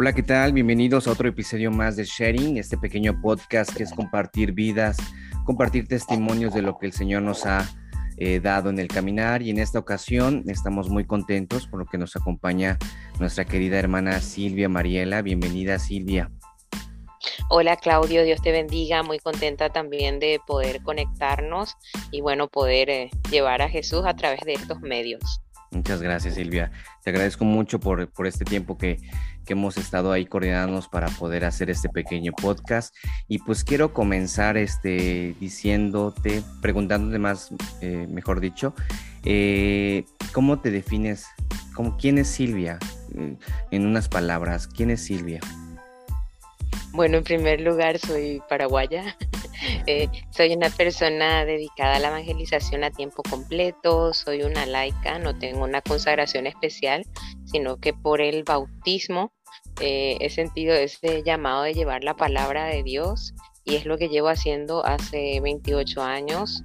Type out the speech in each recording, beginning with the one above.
Hola, ¿qué tal? Bienvenidos a otro episodio más de Sharing, este pequeño podcast que es compartir vidas, compartir testimonios de lo que el Señor nos ha eh, dado en el caminar y en esta ocasión estamos muy contentos por lo que nos acompaña nuestra querida hermana Silvia Mariela. Bienvenida Silvia. Hola Claudio, Dios te bendiga, muy contenta también de poder conectarnos y bueno, poder eh, llevar a Jesús a través de estos medios. Muchas gracias Silvia, te agradezco mucho por, por este tiempo que, que hemos estado ahí coordinándonos para poder hacer este pequeño podcast. Y pues quiero comenzar este, diciéndote, preguntándote más, eh, mejor dicho, eh, ¿cómo te defines? ¿Cómo, ¿Quién es Silvia? Eh, en unas palabras, ¿quién es Silvia? Bueno, en primer lugar, soy paraguaya. soy una persona dedicada a la evangelización a tiempo completo, soy una laica, no tengo una consagración especial, sino que por el bautismo eh, he sentido ese llamado de llevar la palabra de Dios y es lo que llevo haciendo hace 28 años.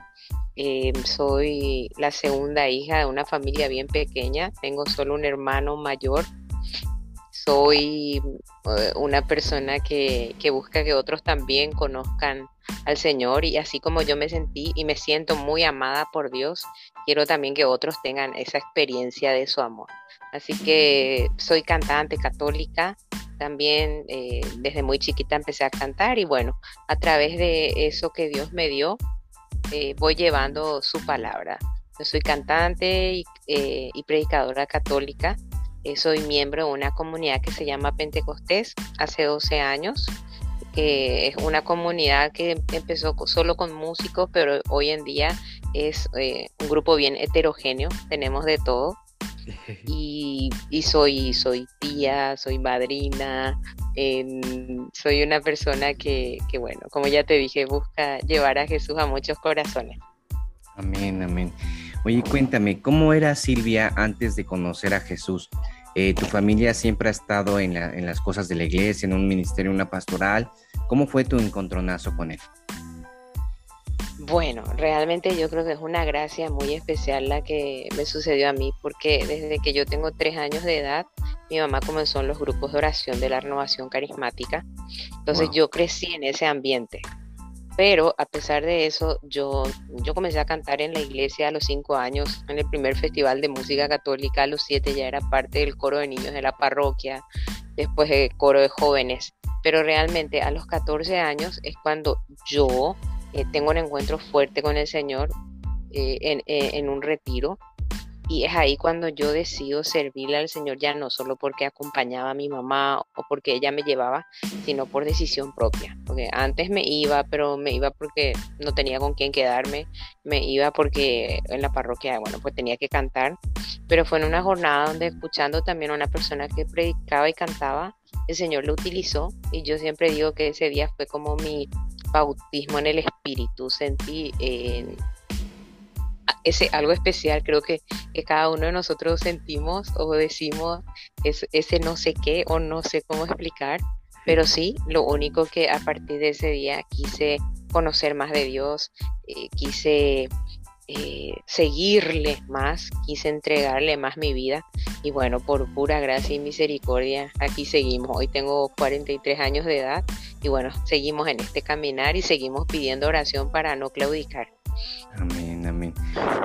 Eh, soy la segunda hija de una familia bien pequeña, tengo solo un hermano mayor. Soy eh, una persona que, que busca que otros también conozcan al Señor y así como yo me sentí y me siento muy amada por Dios, quiero también que otros tengan esa experiencia de su amor. Así que soy cantante católica, también eh, desde muy chiquita empecé a cantar y bueno, a través de eso que Dios me dio, eh, voy llevando su palabra. Yo soy cantante y, predicadora católica, soy miembro de una comunidad que se llama Pentecostés hace 12 años que es una comunidad que empezó solo con músicos, pero hoy en día es un grupo bien heterogéneo, tenemos de todo. Y, soy, soy tía, soy madrina, soy una persona que, que, bueno, como ya te dije, busca llevar a Jesús a muchos corazones. Amén, amén. Oye, cuéntame, ¿cómo era Silvia antes de conocer a Jesús? Eh, ¿Tu familia siempre ha estado en, la, en las cosas de la iglesia, en un ministerio, una pastoral? ¿Cómo fue tu encontronazo con él? Bueno, realmente yo creo que es una gracia muy especial la que me sucedió a mí, porque desde que yo tengo tres años de edad, mi mamá comenzó en los grupos de oración de la renovación carismática. Entonces yo crecí en ese ambiente. Pero a pesar de eso, yo, yo comencé a cantar en la iglesia a los cinco años, en el primer festival de música católica, a los siete ya era parte del coro de niños de la parroquia, después el coro de jóvenes. Pero realmente a los 14 años es cuando yo eh, tengo un encuentro fuerte con el Señor eh, eh, en, un retiro. Y es ahí cuando yo decido servirle al Señor ya no solo porque acompañaba a mi mamá o porque ella me llevaba, sino por decisión propia. Porque antes me iba, pero me iba porque no tenía con quién quedarme, me iba porque en la parroquia, bueno, pues tenía que cantar. Pero fue en una jornada donde escuchando también a una persona que predicaba y cantaba, el Señor lo utilizó y yo siempre digo que ese día fue como mi bautismo en el Espíritu, sentí ese algo especial, creo que, cada uno de nosotros sentimos o decimos ese no sé qué o no sé cómo explicar, pero sí, lo único que a partir de ese día quise conocer más de Dios, eh, quise eh, seguirle más, quise entregarle más mi vida y bueno, por pura gracia y misericordia, aquí seguimos. Hoy tengo 43 años de edad y bueno, seguimos en este caminar y seguimos pidiendo oración para no claudicar. Amén, amén.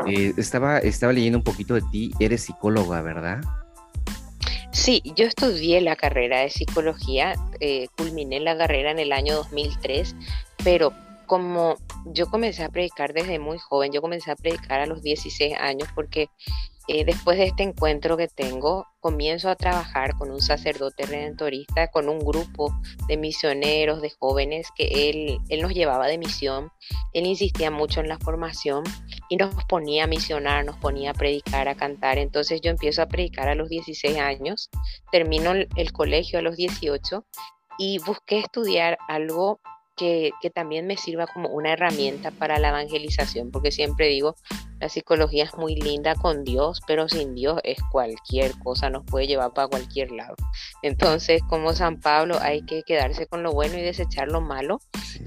Eh, estaba, estaba leyendo un poquito de ti, eres psicóloga, ¿verdad? Sí, yo estudié la carrera de psicología, eh, culminé la carrera en el año 2003, pero como yo comencé a predicar desde muy joven, yo comencé a predicar a los 16 años porque eh, después de este encuentro que tengo, comienzo a trabajar con un sacerdote redentorista, con un grupo de misioneros, de jóvenes que él, él nos llevaba de misión. Él insistía mucho en la formación y nos ponía a misionar, nos ponía a predicar, a cantar. Entonces yo empiezo a predicar a los 16 años, termino el colegio a los 18 y busqué estudiar algo que, también me sirva como una herramienta para la evangelización, porque siempre digo, la psicología es muy linda con Dios, pero sin Dios es cualquier cosa, nos puede llevar para cualquier lado. Entonces, como San Pablo, hay que quedarse con lo bueno y desechar lo malo.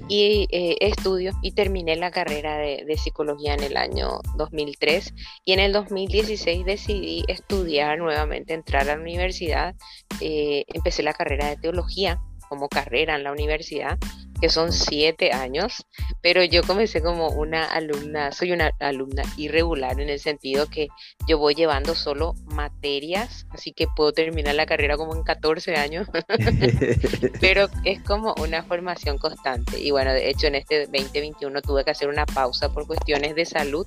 Y eh, estudio y terminé la carrera de, de, psicología en el año 2003 y en el 2016 decidí estudiar nuevamente, entrar a la universidad. Eh, empecé la carrera de teología como carrera en la universidad que son siete años, pero yo comencé como una alumna, soy una alumna irregular en el sentido que yo voy llevando solo materias, así que puedo terminar la carrera como en 14 años, pero es como una formación constante. Y bueno, de hecho en este 2021 tuve que hacer una pausa por cuestiones de salud,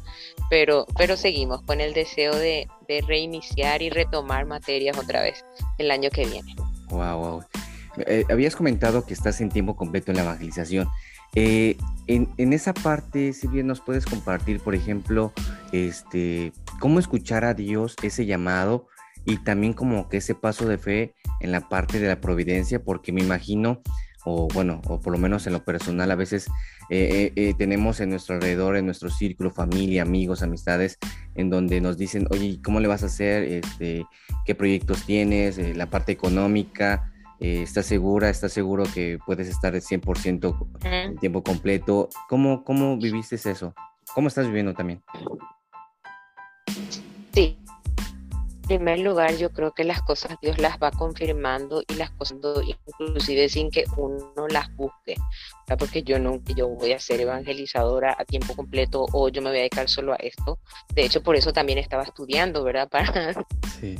pero, pero seguimos con el deseo de, reiniciar y retomar materias otra vez el año que viene. Wow, wow. Eh, habías comentado que estás en tiempo completo en la evangelización. Eh, en, esa parte, si bien nos puedes compartir, por ejemplo, este, cómo escuchar a Dios, ese llamado y también como que ese paso de fe en la parte de la providencia, porque me imagino, o bueno, o por lo menos en lo personal, a veces eh, tenemos en nuestro alrededor, en nuestro círculo, familia, amigos, amistades, en donde nos dicen, oye, ¿cómo le vas a hacer? Este, ¿Qué proyectos tienes? la parte económica. Eh, ¿Estás segura? ¿Estás seguro que puedes estar 100% en tiempo completo? ¿Cómo, ¿Cómo viviste eso? ¿Cómo estás viviendo también? Sí. En primer lugar, yo creo que las cosas Dios las va confirmando y las cosas inclusive sin que uno las busque. Porque yo no yo voy a ser evangelizadora a tiempo completo o yo me voy a dedicar solo a esto. De hecho, por eso también estaba estudiando, ¿verdad? Para sí.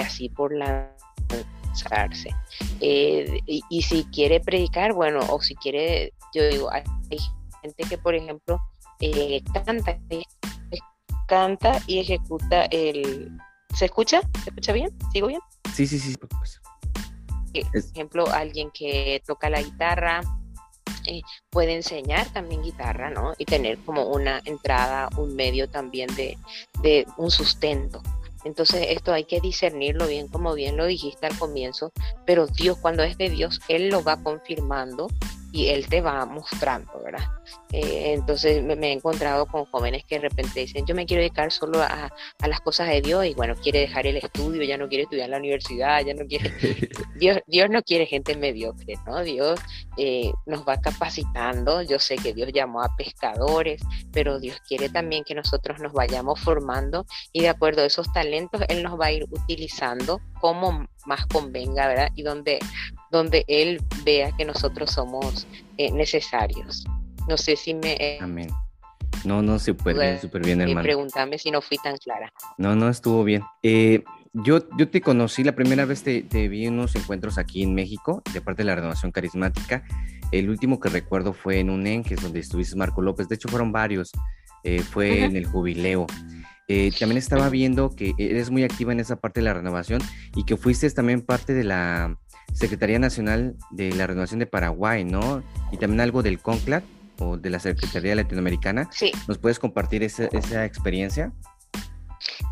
así por la eh, y, si quiere predicar, bueno, o si quiere, yo digo, hay gente que, por ejemplo, eh, canta, canta y ejecuta el... ¿Se escucha? ¿Se escucha bien? ¿Sigo bien? Sí, sí, sí. Eh, por ejemplo, alguien que toca la guitarra, puede enseñar también guitarra, ¿no? Y tener como una entrada, un medio también de, de un sustento. Entonces esto hay que discernirlo bien, como bien lo dijiste al comienzo, pero Dios cuando es de Dios, Él lo va confirmando y él te va mostrando, ¿verdad? Eh, entonces me, he encontrado con jóvenes que de repente dicen, yo me quiero dedicar solo a, las cosas de Dios y bueno, quiere dejar el estudio, ya no quiere estudiar en la universidad, ya no quiere... Dios, Dios no quiere gente mediocre, ¿no? Dios eh, nos va capacitando, yo sé que Dios llamó a pescadores, pero Dios quiere también que nosotros nos vayamos formando y de acuerdo a esos talentos, Él nos va a ir utilizando como más convenga, ¿verdad? Y donde, donde Él vea que nosotros somos eh, necesarios. No sé si me... Eh, Amén. No, no, súper bien, súper bien, hermano. Y pregúntame si no fui tan clara. No, no, estuvo bien. Eh, yo, yo te conocí, la primera vez te, te, vi en unos encuentros aquí en México, de parte de la renovación carismática. El último que recuerdo fue en un en, que es donde estuviste Marco López. De hecho, fueron varios. fue en el jubileo. Eh, también estaba viendo que eres muy activa en esa parte de la renovación y que fuiste también parte de la Secretaría Nacional de la Renovación de Paraguay, ¿no? Y también algo del CONCLAT o de la Secretaría Latinoamericana. Sí. ¿Nos puedes compartir esa, esa experiencia?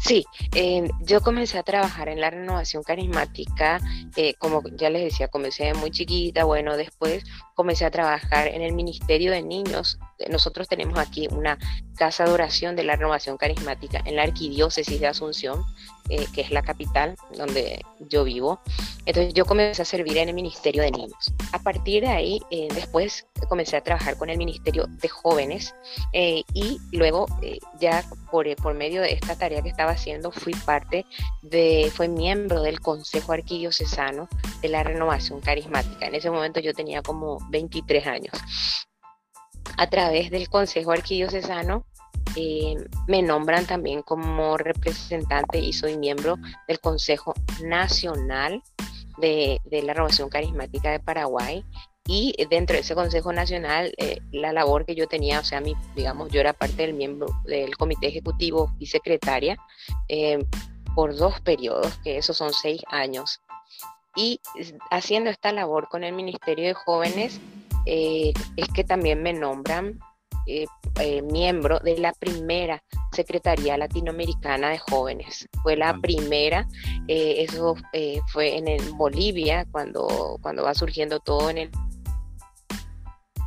Sí, eh, yo comencé a trabajar en la renovación carismática, eh, como ya les decía, comencé muy chiquita, bueno, después comencé a trabajar en el Ministerio de Niños. Nosotros tenemos aquí una casa de oración de la renovación carismática en la Arquidiócesis de Asunción, eh, que es la capital donde yo vivo. Entonces yo comencé a servir en el Ministerio de Niños. A partir de ahí, eh, después comencé a trabajar con el Ministerio de Jóvenes eh, y luego ya por, por medio de esta tarea que estaba haciendo fui parte de, fue miembro del Consejo Arquidiocesano de la Renovación Carismática. En ese momento yo tenía como 23 años. A través del Consejo Arquidiocesano eh, me nombran también como representante y soy miembro del Consejo Nacional de, la Renovación Carismática de Paraguay. Y dentro de ese Consejo Nacional, eh, la labor que yo tenía, o sea, mi, digamos, yo era parte del miembro del Comité Ejecutivo y secretaria eh, por dos periodos, que esos son seis años. Y haciendo esta labor con el Ministerio de Jóvenes, es que también me nombran eh, eh, miembro de la primera Secretaría Latinoamericana de Jóvenes. Fue la primera, eh, eso fue en Bolivia, cuando, cuando va surgiendo todo en el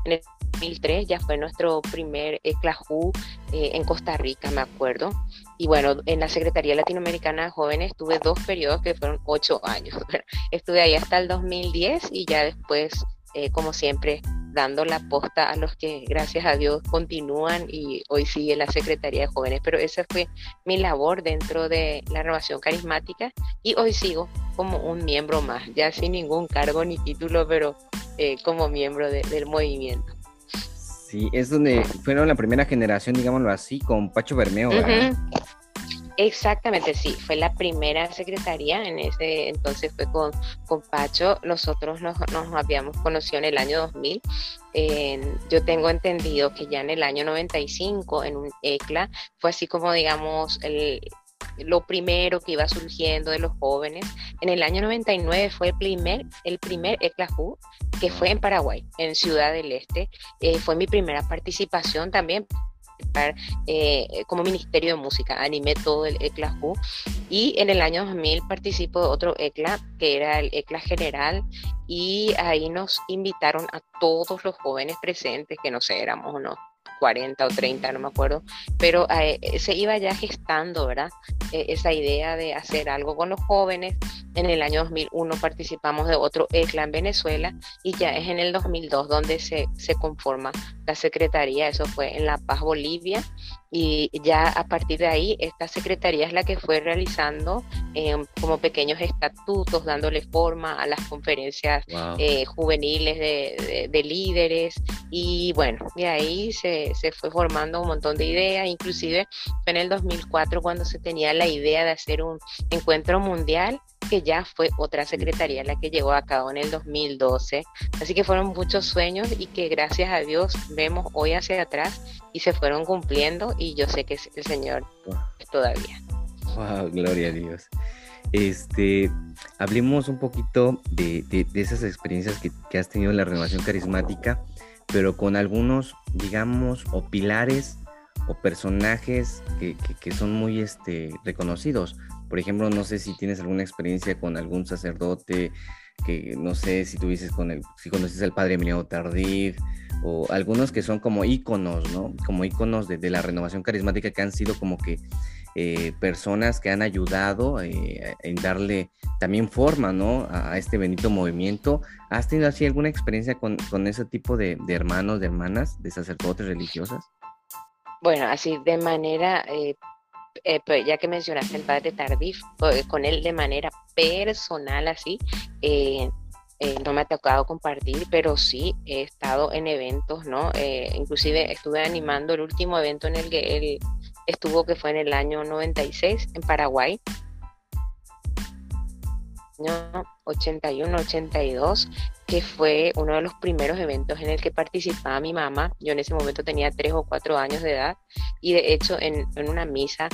en el 2003 ya fue nuestro primer ECLAJU eh, en Costa Rica, me acuerdo. Y bueno, en la Secretaría Latinoamericana de Jóvenes tuve dos periodos que fueron ocho años. Estuve ahí hasta el 2010 y ya después, eh, como siempre, dando la posta a los que, gracias a Dios, continúan y hoy sigue la Secretaría de Jóvenes. Pero esa fue mi labor dentro de la renovación carismática y hoy sigo como un miembro más, ya sin ningún cargo ni título, pero eh, como miembro del movimiento. Sí, es donde fueron la primera generación, digámoslo así, con Pacho Bermeo. ¿verdad? Exactamente, sí, fue la primera secretaría, en ese entonces fue con, con Pacho, nosotros nos, nos habíamos conocido en el año 2000, yo tengo entendido que ya en el año 95 en un ECLA fue así como digamos el, lo primero que iba surgiendo de los jóvenes. En el año 99 fue el primer, el primer ECLAJU que fue en Paraguay, en Ciudad del Este. Eh, fue mi primera participación también eh, como Ministerio de Música, animé todo el ECLA y en el año 2000 participó de otro ECLA que era el ECLA General. Y ahí nos invitaron a todos los jóvenes presentes, que no sé, éramos unos 40 o 30, no me acuerdo, pero eh, se iba ya gestando, ¿verdad? E, esa idea de hacer algo con los jóvenes. En el año 2001 participamos de otro ECLA en Venezuela y ya es en el 2002 donde se, se conforma la Secretaría, eso fue en La Paz, Bolivia, y ya a partir de ahí esta Secretaría es la que fue realizando em, como pequeños estatutos, dándole forma a las conferencias eh, juveniles de, de, líderes y bueno, de ahí se, se, fue formando un montón de ideas, inclusive fue en el 2004 cuando se tenía la idea de hacer un encuentro mundial que ya fue otra secretaría la que llegó a cabo en el 2012. Así que fueron muchos sueños y que gracias a Dios vemos hoy hacia atrás y se fueron cumpliendo y yo sé que el Señor todavía. Wow, gloria a Dios. Este, hablemos un poquito de, esas experiencias que, has tenido en la renovación carismática, pero con algunos, digamos, o pilares o personajes que, que son muy este, reconocidos. Por ejemplo, no sé si tienes alguna experiencia con algún sacerdote, que no sé si tuvieses con el, si conoces al padre Emiliano Tardif, o algunos que son como íconos, ¿no? Como íconos de, la renovación carismática que han sido como que eh, personas que han ayudado eh, en darle también forma, ¿no? A, este bendito movimiento. ¿Has tenido así alguna experiencia con, ese tipo de, hermanos, de hermanas, de sacerdotes religiosas? Bueno, así de manera eh, eh, pues, ya que mencionaste el padre Tardif, con él de manera personal así, no me ha tocado compartir, pero sí he estado en eventos, ¿no? inclusive estuve animando el último evento en el que él estuvo, que fue en el año 96 en Paraguay, año 81-82, que fue uno de los primeros eventos en el que participaba mi mamá. Yo en ese momento tenía tres o cuatro años de edad y de hecho en, en una misa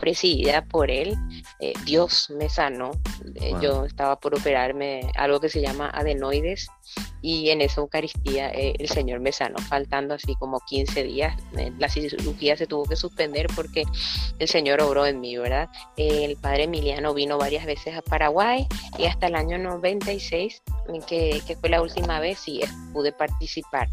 presidida por él, eh, Dios me sanó. Eh, yo estaba por operarme algo que se llama adenoides y en esa Eucaristía eh, el Señor me sanó, faltando así como 15 días. la cirugía se tuvo que suspender porque el Señor obró en mí, ¿verdad? el Padre Emiliano vino varias veces a Paraguay y hasta el año 96, que, que fue la última vez, y pude participar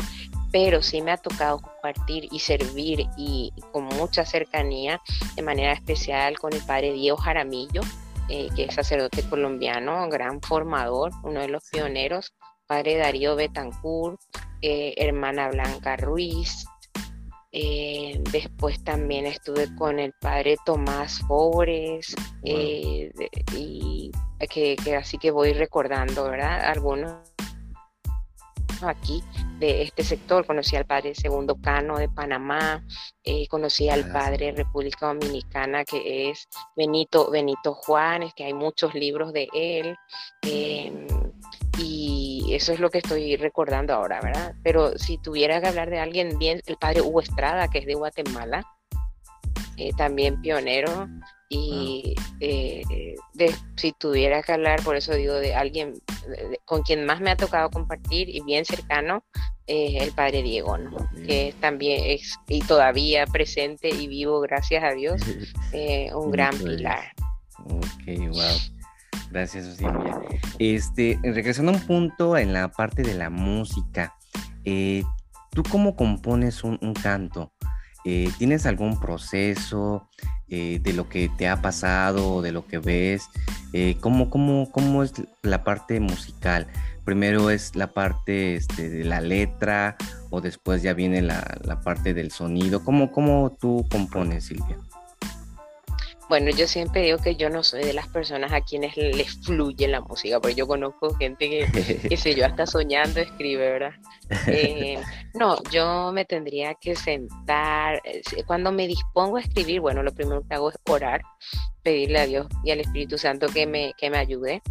pero sí me ha tocado compartir y servir y, con mucha cercanía, de manera especial con el padre Diego Jaramillo, eh, que es sacerdote colombiano, gran formador, uno de los pioneros, padre Darío Betancourt, eh, hermana Blanca Ruiz. Eh, después también estuve con el padre Tomás Fobres y que, que, así que voy recordando, ¿verdad? Algunos aquí de este sector. Conocí al padre Segundo Cano de Panamá, eh, conocí al padre República Dominicana que es Benito, Benito Juárez, que hay muchos libros de él. Em, y eso es lo que estoy recordando ahora, ¿verdad? Pero si tuviera que hablar de alguien bien, el padre Hugo Estrada, que es de Guatemala, eh, también pionero, y eh, si tuviera que hablar, por eso digo, de alguien con quien más me ha tocado compartir y bien cercano, es el padre Diego, ¿no? que también es y todavía presente y vivo, gracias a Dios, eh, un gran pilar. Ok, wow. Gracias, Silvia. Este, regresando a un punto en la parte de la música, eh, ¿tú cómo compones un, canto? Eh, ¿Tienes algún proceso de lo que te ha pasado de lo que ves? ¿cómo, cómo, cómo, es la parte musical? Primero es la parte este, de la letra o después ya viene la, la parte del sonido. ¿Cómo, ¿Cómo tú compones, Silvia? Bueno, yo siempre digo que yo no soy de las personas a quienes les fluye la música, porque yo conozco gente que, que sé yo, hasta soñando escribe, ¿verdad? Eh, no, yo me tendría que sentar. Eh, cuando me dispongo a escribir, bueno, lo primero que hago es orar, pedirle a Dios y al Espíritu Santo que me, que me ayude.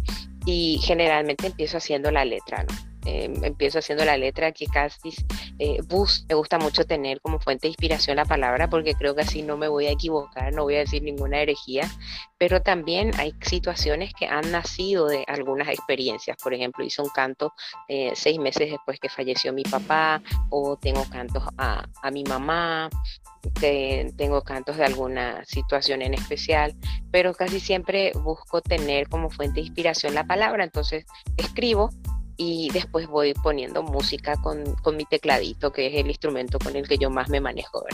Y generalmente empiezo haciendo la letra, ¿no? Em, empiezo haciendo la letra que casi eh, bus, me gusta mucho tener como fuente de inspiración la palabra porque creo que así no me voy a equivocar, no voy a decir ninguna herejía, pero también hay situaciones que han nacido de algunas experiencias, por ejemplo, hice un canto eh, seis meses después que falleció mi papá o tengo cantos a, a mi mamá, tengo cantos de alguna situación en especial, pero casi siempre busco tener como fuente de inspiración la palabra, entonces escribo y después voy poniendo música con, mi tecladito, que es el instrumento con el que yo más me manejo,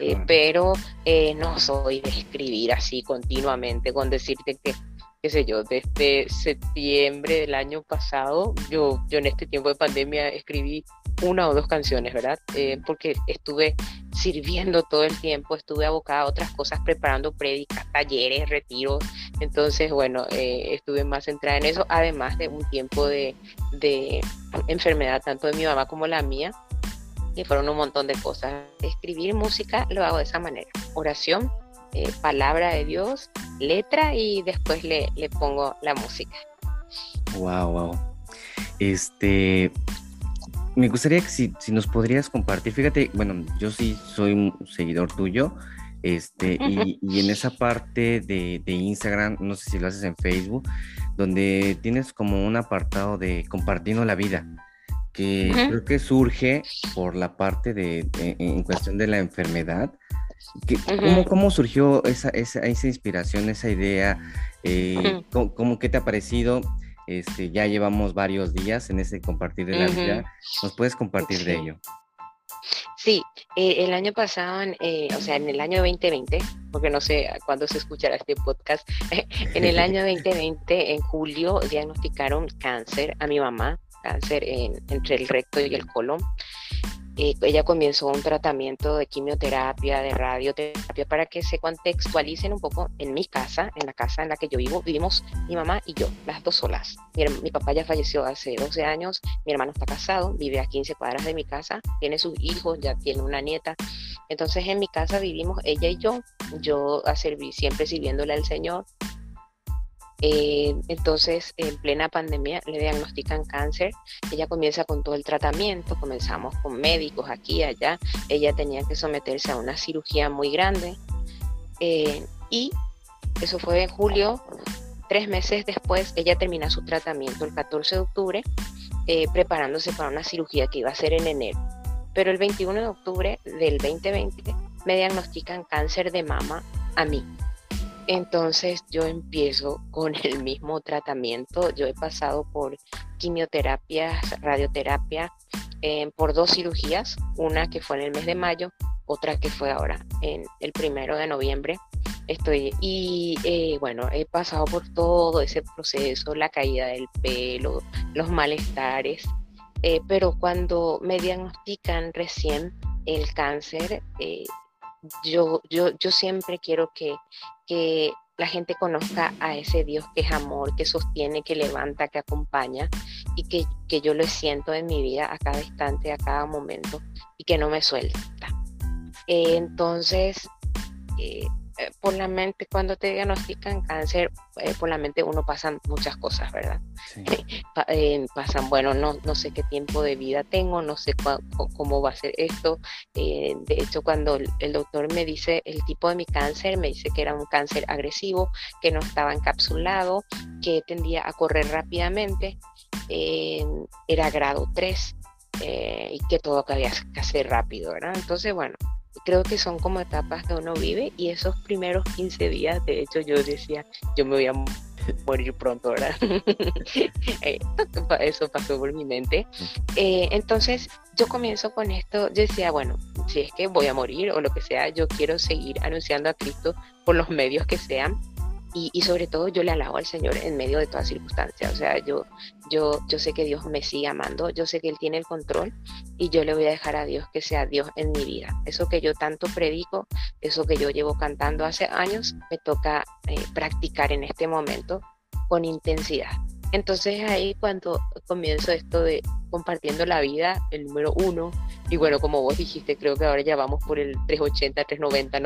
eh, pero eh, no soy de escribir así continuamente, con decirte que qué sé yo, desde septiembre del año pasado, yo, yo en este tiempo de pandemia escribí una o dos canciones, ¿verdad? Eh, porque estuve sirviendo todo el tiempo, estuve abocada a otras cosas, preparando prédicas, talleres, retiros. Entonces, bueno, eh, estuve más centrada en eso, además de un tiempo de, de enfermedad, tanto de mi mamá como la mía, que fueron un montón de cosas. Escribir música lo hago de esa manera. Oración, eh, palabra de Dios, letra y después le, le pongo la música. Wow, wow. Este, me gustaría que si, nos podrías compartir, fíjate, bueno, yo sí soy un seguidor tuyo, este, y, en esa parte de, Instagram, no sé si lo haces en Facebook, donde tienes como un apartado de compartiendo la vida, que creo que surge por la parte de, en cuestión de la enfermedad. Que, ¿cómo, surgió esa, esa, esa, inspiración, esa idea? Eh, ¿cómo, ¿Qué te ha parecido? Este, ya llevamos varios días en ese compartir de la vida. ¿Nos puedes compartir de ello? Sí, eh, el año pasado, eh, o sea, en el año 2020, porque no sé cuándo se escuchará este podcast, en el año 2020, en julio, diagnosticaron cáncer a mi mamá, cáncer entre el recto y el colon. Eh, ella comenzó un tratamiento de quimioterapia, de radioterapia, para que se contextualicen un poco en mi casa, en la casa en la que yo vivo. Vivimos mi mamá y yo, las dos solas. Mi, papá ya falleció hace 12 años, mi hermano está casado, vive a 15 cuadras de mi casa, tiene sus hijos, ya tiene una nieta. Entonces en mi casa vivimos ella y yo, yo a servir, siempre sirviéndole al Señor, eh, entonces, en plena pandemia le diagnostican cáncer. Ella comienza con todo el tratamiento, comenzamos con médicos aquí allá. Ella tenía que someterse a una cirugía muy grande. Eh, y eso fue en julio. Tres meses después, ella termina su tratamiento el 14 de octubre, eh, preparándose para una cirugía que iba a ser en enero. Pero el 21 de octubre del 2020 me diagnostican cáncer de mama a mí. Entonces yo empiezo con el mismo tratamiento. Yo he pasado por quimioterapia, radioterapia, eh, por dos cirugías, una que fue en el mes de mayo, otra que fue ahora en el primero de noviembre. Estoy y eh, bueno, he pasado por todo ese proceso, la caída del pelo, los malestares, eh, pero cuando me diagnostican recién el cáncer, yo, yo, yo siempre quiero que, que la gente conozca a ese Dios que es amor, que sostiene, que levanta, que acompaña y que, que yo lo siento en mi vida a cada instante, a cada momento y que no me suelta. Entonces, eh, eh, por la mente, cuando te diagnostican cáncer, eh, por la mente uno pasan muchas cosas, ¿verdad? Eh, pasan, bueno, no, no sé qué tiempo de vida tengo, no sé cómo va a ser esto. de hecho, cuando el doctor me dice el tipo de mi cáncer, me dice que era un cáncer agresivo, que no estaba encapsulado, que tendía a correr rápidamente, era grado 3 y que todo había que hacer rápido, ¿verdad? Entonces, bueno, creo que son como etapas que uno vive y esos primeros 15 días, de hecho yo decía, yo me voy a morir pronto, ¿verdad? Eh, eso pasó por mi mente. Eh, entonces yo comienzo con esto, yo decía, bueno, si es que voy a morir o lo que sea, yo quiero seguir anunciando a Cristo por los medios que sean y, sobre todo yo le alabo al Señor en medio de todas circunstancias. O sea, yo, yo, yo sé que Dios me sigue amando, yo sé que Él tiene el control y yo le voy a dejar a Dios que sea Dios en mi vida. Eso que yo tanto predico, eso que yo llevo cantando hace años, me toca eh, practicar en este momento con intensidad. Entonces ahí cuando comienzo esto de compartiendo la vida, el número uno, y bueno, como vos dijiste, creo que ahora ya vamos por el 380, 390,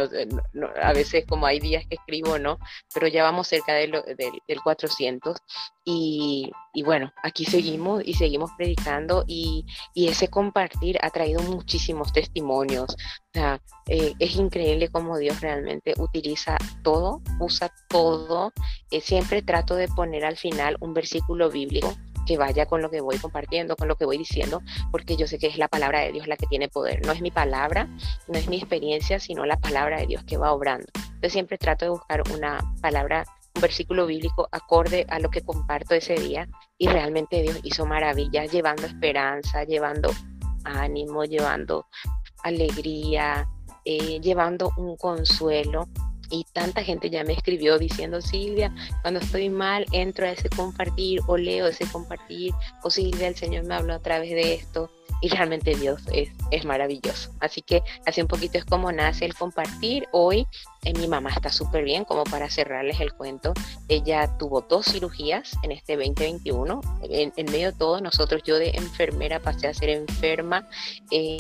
no, a veces como hay días que escribo, ¿no? Pero ya vamos cerca del, del 400 y, y, bueno, aquí seguimos y seguimos predicando y, y, ese compartir ha traído muchísimos testimonios. O sea, eh, es increíble cómo Dios realmente utiliza todo, usa todo. Eh, siempre trato de poner al final un versículo bíblico que vaya con lo que voy compartiendo, con lo que voy diciendo, porque yo sé que es la palabra de Dios la que tiene poder. No es mi palabra, no es mi experiencia, sino la palabra de Dios que va obrando. Entonces siempre trato de buscar una palabra un versículo bíblico acorde a lo que comparto ese día y realmente Dios hizo maravillas llevando esperanza, llevando ánimo, llevando alegría, eh, llevando un consuelo y tanta gente ya me escribió diciendo, Silvia, cuando estoy mal, entro a ese compartir o leo ese compartir, o Silvia, el Señor me habló a través de esto y realmente Dios es, es maravilloso. Así que así un poquito es como nace el compartir. Hoy eh, mi mamá está súper bien, como para cerrarles el cuento. Ella tuvo dos cirugías en este 2021. En, medio de todo, nosotros, yo de enfermera pasé a ser enferma. Eh,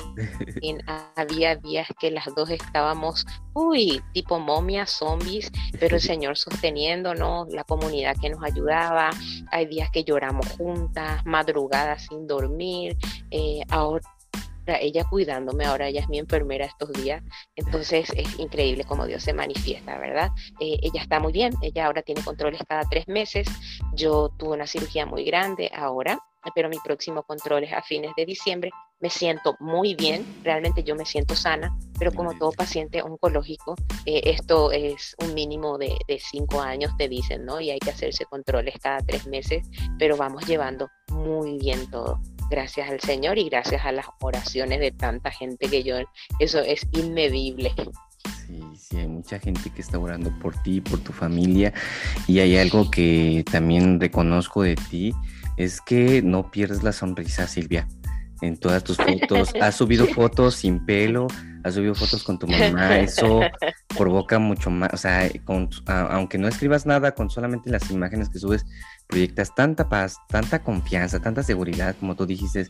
había días que las dos estábamos, uy, tipo momias, zombies, pero el Señor sosteniéndonos, la comunidad que nos ayudaba. Hay días que lloramos juntas, madrugadas sin dormir. Eh, ahora ella cuidándome, ahora ella es mi enfermera estos días, entonces es increíble cómo Dios se manifiesta, ¿verdad? Eh, ella está muy bien, ella ahora tiene controles cada tres meses, yo tuve una cirugía muy grande ahora, pero mi próximo control es a fines de diciembre, me siento muy bien, realmente yo me siento sana, pero como todo paciente oncológico, eh, esto es un mínimo de, de cinco años, te dicen, ¿no? Y hay que hacerse controles cada tres meses, pero vamos llevando muy bien todo gracias al Señor y gracias a las oraciones de tanta gente que yo, eso es inmedible. Sí, sí, hay mucha gente que está orando por ti, por tu familia y hay algo que también reconozco de ti, es que no pierdes la sonrisa, Silvia. En todas tus fotos, has subido fotos sin pelo, has subido fotos con tu mamá, eso provoca mucho más, o sea, aunque no escribas nada, con solamente las imágenes que subes, proyectas tanta paz, tanta confianza, tanta seguridad, como tú dijiste,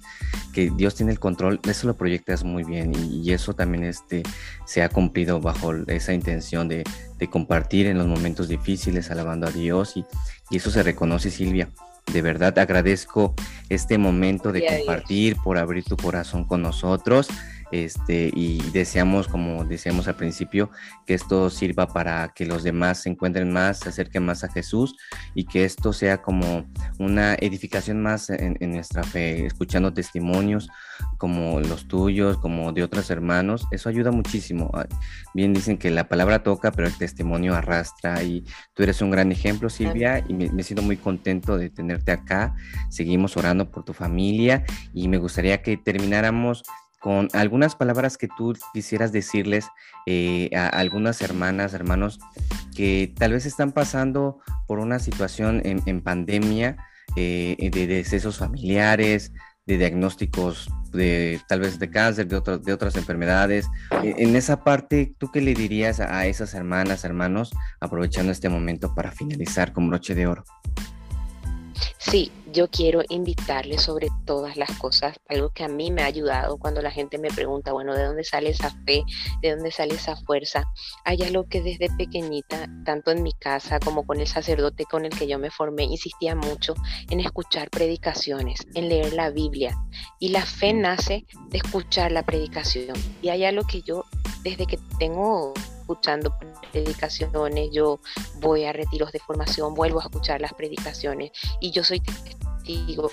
que Dios tiene el control, eso lo proyectas muy bien y, eso también este, se ha cumplido bajo esa intención de, compartir en los momentos difíciles, alabando a Dios y, y eso se reconoce, Silvia. De verdad agradezco este momento de compartir, por abrir tu corazón con nosotros. Este, y deseamos, como decíamos al principio, que esto sirva para que los demás se encuentren más, se acerquen más a Jesús y que esto sea como una edificación más en, nuestra fe, escuchando testimonios como los tuyos, como de otros hermanos, eso ayuda muchísimo. Bien dicen que la palabra toca, pero el testimonio arrastra y tú eres un gran ejemplo, Silvia, y me, me siento muy contento de tenerte acá. Seguimos orando por tu familia y me gustaría que termináramos con algunas palabras que tú quisieras decirles eh, a algunas hermanas, hermanos que tal vez están pasando por una situación en, pandemia eh, de decesos familiares, de diagnósticos de tal vez de cáncer, de, de otras enfermedades. En esa parte, ¿tú qué le dirías a esas hermanas, hermanos, aprovechando este momento para finalizar con broche de oro? Sí, yo quiero invitarles sobre todas las cosas, algo que a mí me ha ayudado cuando la gente me pregunta, bueno, ¿de dónde sale esa fe? ¿De dónde sale esa fuerza? Hay algo que desde pequeñita, tanto en mi casa como con el sacerdote con el que yo me formé, insistía mucho en escuchar predicaciones, en leer la Biblia. Y la fe nace de escuchar la predicación. Y hay algo que yo, desde que tengo escuchando predicaciones, yo voy a retiros de formación, vuelvo a escuchar las predicaciones y yo soy testigo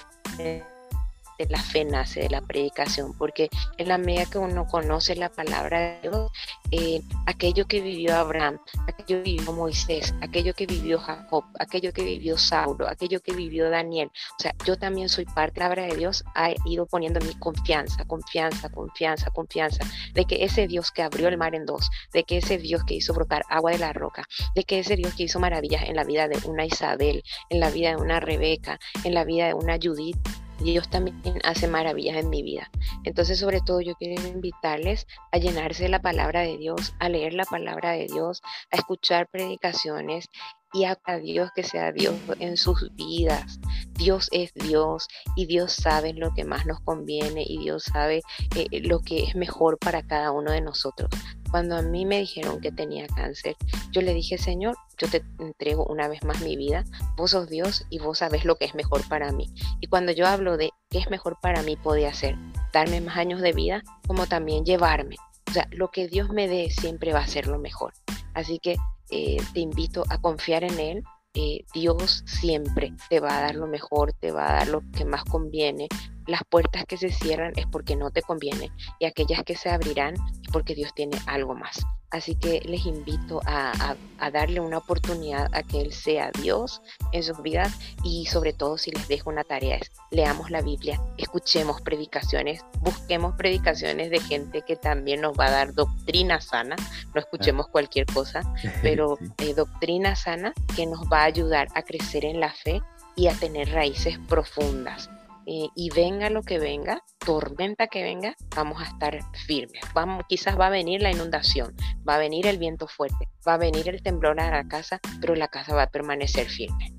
realmente la fe nace de la predicación, porque en la medida que uno conoce la palabra de Dios, eh, aquello que vivió Abraham, aquello que vivió Moisés, aquello que vivió Jacob, aquello que vivió Saulo, aquello que vivió Daniel, o sea, yo también soy parte de la palabra de Dios, ha ido poniendo mi confianza, confianza, confianza, confianza, de que ese Dios que abrió el mar en dos, de que ese Dios que hizo brotar agua de la roca, de que ese Dios que hizo maravillas en la vida de una Isabel, en la vida de una Rebeca, en la vida de una Judith, Dios también hace maravillas en mi vida. Entonces, sobre todo, yo quiero invitarles a llenarse de la palabra de Dios, a leer la palabra de Dios, a escuchar predicaciones y a Dios que sea Dios en sus vidas. Dios es Dios y Dios sabe lo que más nos conviene y Dios sabe eh, lo que es mejor para cada uno de nosotros. Cuando a mí me dijeron que tenía cáncer, yo le dije, Señor, yo te entrego una vez más mi vida, vos sos Dios y vos sabes lo que es mejor para mí. Y cuando yo hablo de qué es mejor para mí, podía ser darme más años de vida, como también llevarme. Sea, lo que Dios me dé siempre va a ser lo mejor. Así que eh, te invito a confiar en Él. Eh, Dios siempre te va a dar lo mejor, te va a dar lo que más conviene, las puertas que se cierran es porque no te conviene y aquellas que se abrirán es porque Dios tiene algo más. Así que les invito a, darle una oportunidad a que Él sea Dios en sus vidas y sobre todo si les dejo una tarea es leamos la Biblia, escuchemos predicaciones, busquemos predicaciones de gente que también nos va a dar doctrina sana, no escuchemos cualquier cosa, pero eh, doctrina sana que nos va a ayudar a crecer en la fe y a tener raíces profundas. Eh, y venga lo que venga, tormenta que venga, vamos a estar firmes. Vamos, quizás va a venir la inundación, va a venir el viento fuerte, va a venir el temblor a la casa, pero la casa va a permanecer firme.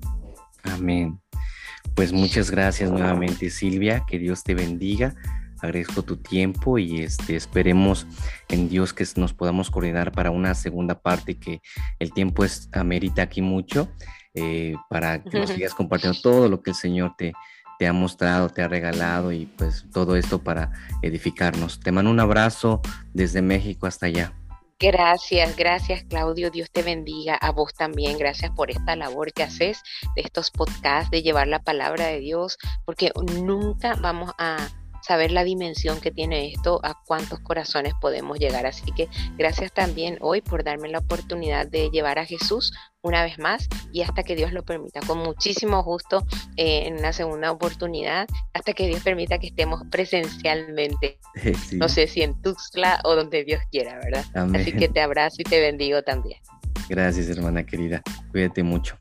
Amén. Pues muchas gracias nuevamente Silvia, que Dios te bendiga. Agradezco tu tiempo y este, esperemos en Dios que nos podamos coordinar para una segunda parte que el tiempo es amerita aquí mucho eh, para que nos sigas compartiendo todo lo que el Señor te, te ha mostrado, te ha regalado y pues todo esto para edificarnos. Te mando un abrazo desde México hasta allá. Gracias, gracias Claudio, Dios te bendiga, a vos también, gracias por esta labor que haces de estos podcasts, de llevar la palabra de Dios, porque nunca vamos a saber la dimensión que tiene esto, a cuántos corazones podemos llegar. Así que gracias también hoy por darme la oportunidad de llevar a Jesús una vez más y hasta que Dios lo permita, con muchísimo gusto eh, en una segunda oportunidad, hasta que Dios permita que estemos presencialmente. No sé si en Tuxtla o donde Dios quiera, ¿verdad? Así que te abrazo y te bendigo también. Gracias, hermana querida. Cuídate mucho.